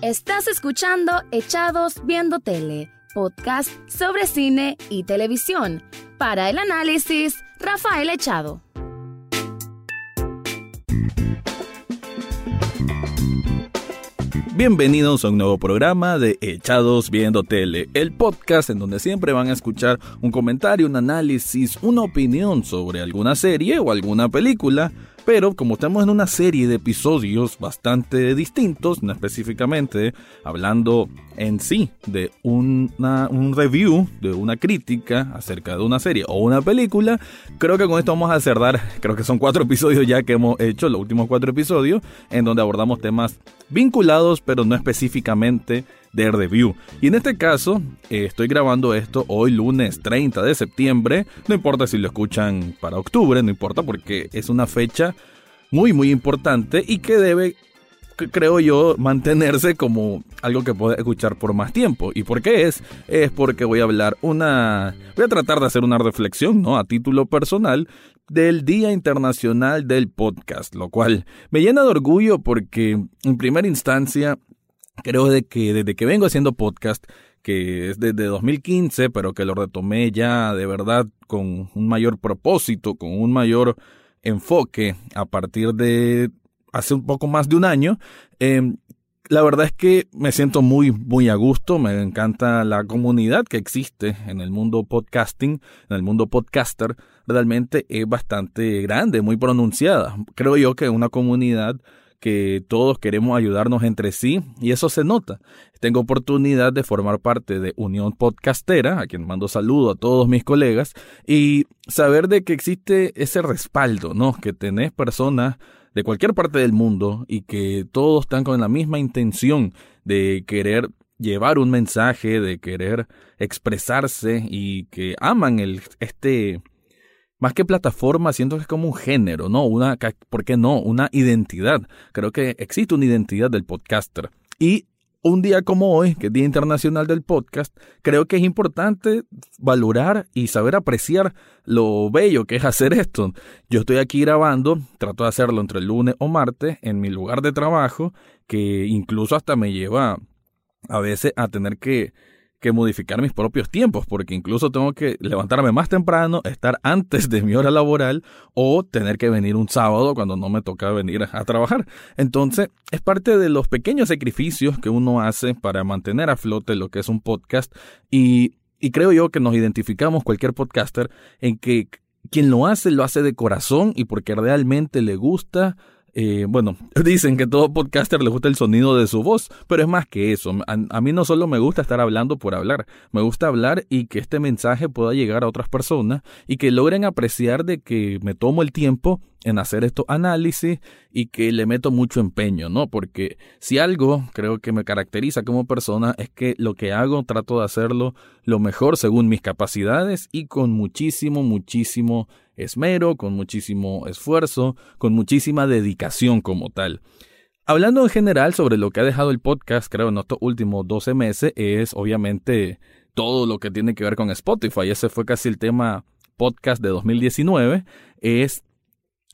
Estás escuchando Echados Viendo Tele, podcast sobre cine y televisión. Para el análisis, Rafael Echado. Bienvenidos a un nuevo programa de Echados Viendo Tele, el podcast en donde siempre van a escuchar un comentario, un análisis, una opinión sobre alguna serie o alguna película pero como estamos en una serie de episodios bastante distintos, no específicamente hablando en sí de una, un review, de una crítica acerca de una serie o una película, creo que con esto vamos a cerrar, creo que son cuatro episodios ya que hemos hecho, los últimos cuatro episodios, en donde abordamos temas vinculados, pero no específicamente de review. Y en este caso, eh, estoy grabando esto hoy lunes 30 de septiembre. No importa si lo escuchan para octubre, no importa porque es una fecha muy muy importante y que debe creo yo, mantenerse como algo que puede escuchar por más tiempo. ¿Y por qué es? Es porque voy a hablar una... Voy a tratar de hacer una reflexión, ¿no? A título personal del Día Internacional del Podcast, lo cual me llena de orgullo porque en primera instancia creo de que desde que vengo haciendo podcast, que es desde 2015, pero que lo retomé ya de verdad con un mayor propósito, con un mayor enfoque a partir de hace un poco más de un año, em, la verdad es que me siento muy, muy a gusto, me encanta la comunidad que existe en el mundo podcasting, en el mundo podcaster, realmente es bastante grande, muy pronunciada. Creo yo que una comunidad que todos queremos ayudarnos entre sí y eso se nota. Tengo oportunidad de formar parte de Unión Podcastera, a quien mando saludo a todos mis colegas, y saber de que existe ese respaldo, ¿no? Que tenés personas de cualquier parte del mundo y que todos están con la misma intención de querer llevar un mensaje, de querer expresarse y que aman el, este, más que plataforma, siento que es como un género, ¿no? Una, ¿por qué no? Una identidad. Creo que existe una identidad del podcaster. Y un día como hoy, que es Día Internacional del Podcast, creo que es importante valorar y saber apreciar lo bello que es hacer esto. Yo estoy aquí grabando, trato de hacerlo entre el lunes o martes en mi lugar de trabajo, que incluso hasta me lleva a veces a tener que que modificar mis propios tiempos, porque incluso tengo que levantarme más temprano, estar antes de mi hora laboral o tener que venir un sábado cuando no me toca venir a trabajar. Entonces, es parte de los pequeños sacrificios que uno hace para mantener a flote lo que es un podcast y, y creo yo que nos identificamos cualquier podcaster en que quien lo hace lo hace de corazón y porque realmente le gusta eh, bueno, dicen que todo podcaster le gusta el sonido de su voz, pero es más que eso. A, mí no solo me gusta estar hablando por hablar, me gusta hablar y que este mensaje pueda llegar a otras personas y que logren apreciar de que me tomo el tiempo en hacer estos análisis y que le meto mucho empeño, ¿no? Porque si algo creo que me caracteriza como persona es que lo que hago trato de hacerlo lo mejor según mis capacidades y con muchísimo, muchísimo esmero, con muchísimo esfuerzo, con muchísima dedicación como tal. Hablando en general sobre lo que ha dejado el podcast, creo, en estos últimos 12 meses, es obviamente todo lo que tiene que ver con Spotify. Ese fue casi el tema podcast de 2019. Es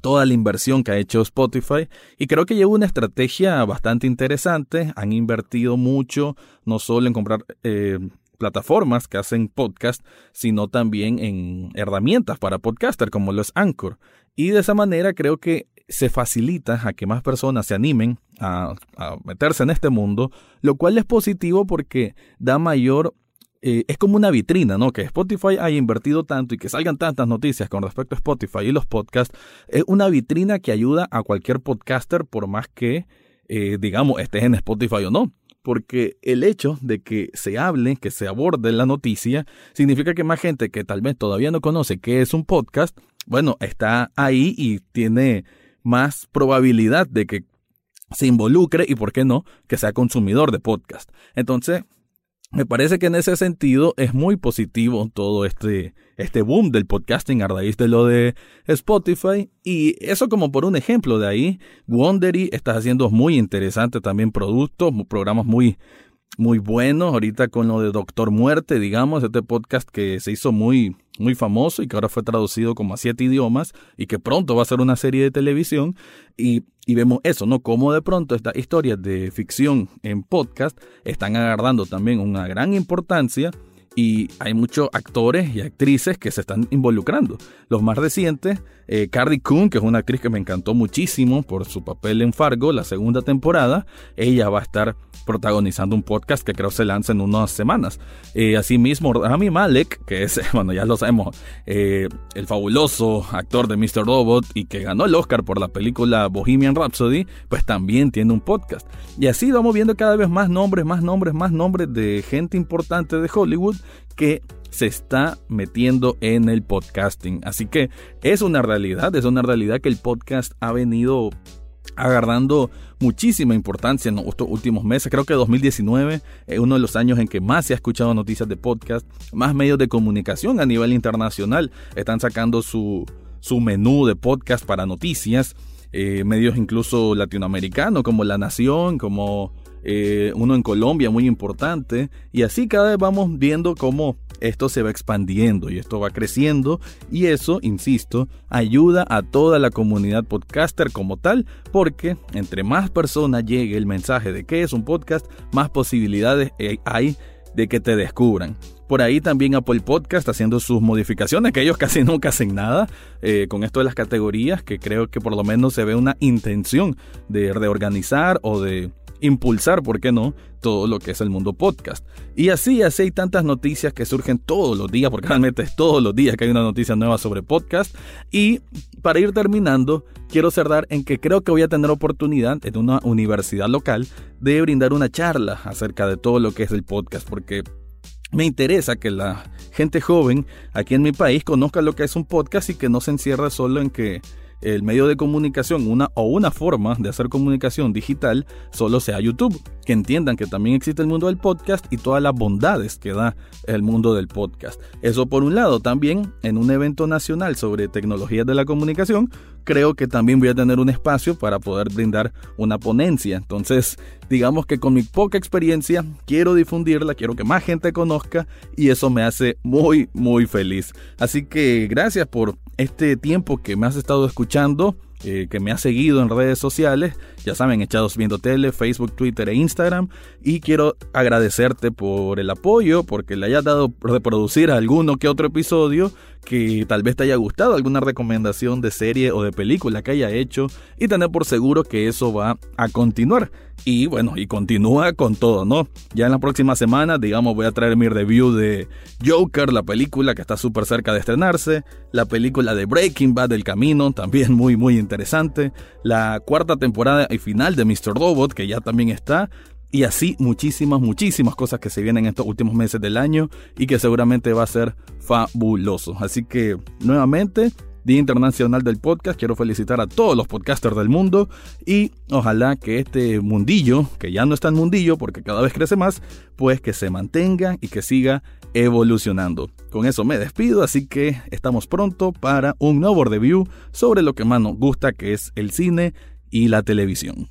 toda la inversión que ha hecho Spotify y creo que lleva una estrategia bastante interesante. Han invertido mucho, no solo en comprar eh, plataformas que hacen podcast, sino también en herramientas para podcaster como los Anchor. Y de esa manera creo que se facilita a que más personas se animen a, meterse en este mundo, lo cual es positivo porque da mayor eh, es como una vitrina, ¿no? Que Spotify haya invertido tanto y que salgan tantas noticias con respecto a Spotify y los podcasts, es una vitrina que ayuda a cualquier podcaster por más que, eh, digamos, estés en Spotify o no porque el hecho de que se hable, que se aborde la noticia, significa que más gente que tal vez todavía no conoce qué es un podcast, bueno, está ahí y tiene más probabilidad de que se involucre y, ¿por qué no?, que sea consumidor de podcast. Entonces, me parece que en ese sentido es muy positivo todo este, este boom del podcasting a raíz de lo de Spotify. Y eso como por un ejemplo de ahí, Wondery está haciendo muy interesante también productos, programas muy muy buenos. Ahorita con lo de Doctor Muerte, digamos, este podcast que se hizo muy, muy famoso y que ahora fue traducido como a siete idiomas y que pronto va a ser una serie de televisión. Y, y vemos eso, ¿no? Como de pronto estas historias de ficción en podcast están agarrando también una gran importancia y hay muchos actores y actrices que se están involucrando. Los más recientes, eh, Cardi Coon, que es una actriz que me encantó muchísimo por su papel en Fargo, la segunda temporada, ella va a estar protagonizando un podcast que creo se lanza en unas semanas. Eh, asimismo, Rami Malek, que es, bueno, ya lo sabemos, eh, el fabuloso actor de Mr. Robot y que ganó el Oscar por la película Bohemian Rhapsody, pues también tiene un podcast. Y así vamos viendo cada vez más nombres, más nombres, más nombres de gente importante de Hollywood que se está metiendo en el podcasting. Así que es una realidad, es una realidad que el podcast ha venido agarrando muchísima importancia en estos últimos meses. Creo que 2019 es uno de los años en que más se ha escuchado noticias de podcast, más medios de comunicación a nivel internacional están sacando su, su menú de podcast para noticias. Eh, medios incluso latinoamericanos como La Nación, como eh, uno en Colombia muy importante, y así cada vez vamos viendo cómo esto se va expandiendo y esto va creciendo, y eso, insisto, ayuda a toda la comunidad podcaster como tal, porque entre más personas llegue el mensaje de que es un podcast, más posibilidades hay de que te descubran. Por ahí también Apple Podcast haciendo sus modificaciones, que ellos casi nunca hacen nada eh, con esto de las categorías, que creo que por lo menos se ve una intención de reorganizar o de impulsar, ¿por qué no?, todo lo que es el mundo podcast. Y así, así hay tantas noticias que surgen todos los días, porque realmente es todos los días que hay una noticia nueva sobre podcast. Y para ir terminando, quiero cerrar en que creo que voy a tener oportunidad en una universidad local de brindar una charla acerca de todo lo que es el podcast, porque me interesa que la gente joven aquí en mi país conozca lo que es un podcast y que no se encierre solo en que el medio de comunicación una, o una forma de hacer comunicación digital solo sea YouTube. Que entiendan que también existe el mundo del podcast y todas las bondades que da el mundo del podcast. Eso por un lado. También en un evento nacional sobre tecnologías de la comunicación, creo que también voy a tener un espacio para poder brindar una ponencia. Entonces, digamos que con mi poca experiencia quiero difundirla, quiero que más gente conozca y eso me hace muy, muy feliz. Así que gracias por este tiempo que me has estado escuchando, eh, que me has seguido en redes sociales, ya saben, echados viendo tele, Facebook, Twitter e Instagram, y quiero agradecerte por el apoyo, porque le hayas dado reproducir alguno que otro episodio que tal vez te haya gustado, alguna recomendación de serie o de película que haya hecho, y tener por seguro que eso va a continuar. Y bueno, y continúa con todo, ¿no? Ya en la próxima semana, digamos, voy a traer mi review de Joker, la película que está súper cerca de estrenarse, la película de Breaking Bad del Camino, también muy, muy interesante, la cuarta temporada y final de Mr. Robot, que ya también está, y así muchísimas, muchísimas cosas que se vienen en estos últimos meses del año y que seguramente va a ser fabuloso. Así que nuevamente Día Internacional del Podcast. Quiero felicitar a todos los podcasters del mundo y ojalá que este mundillo, que ya no es tan mundillo porque cada vez crece más, pues que se mantenga y que siga evolucionando. Con eso me despido, así que estamos pronto para un nuevo review sobre lo que más nos gusta, que es el cine y la televisión.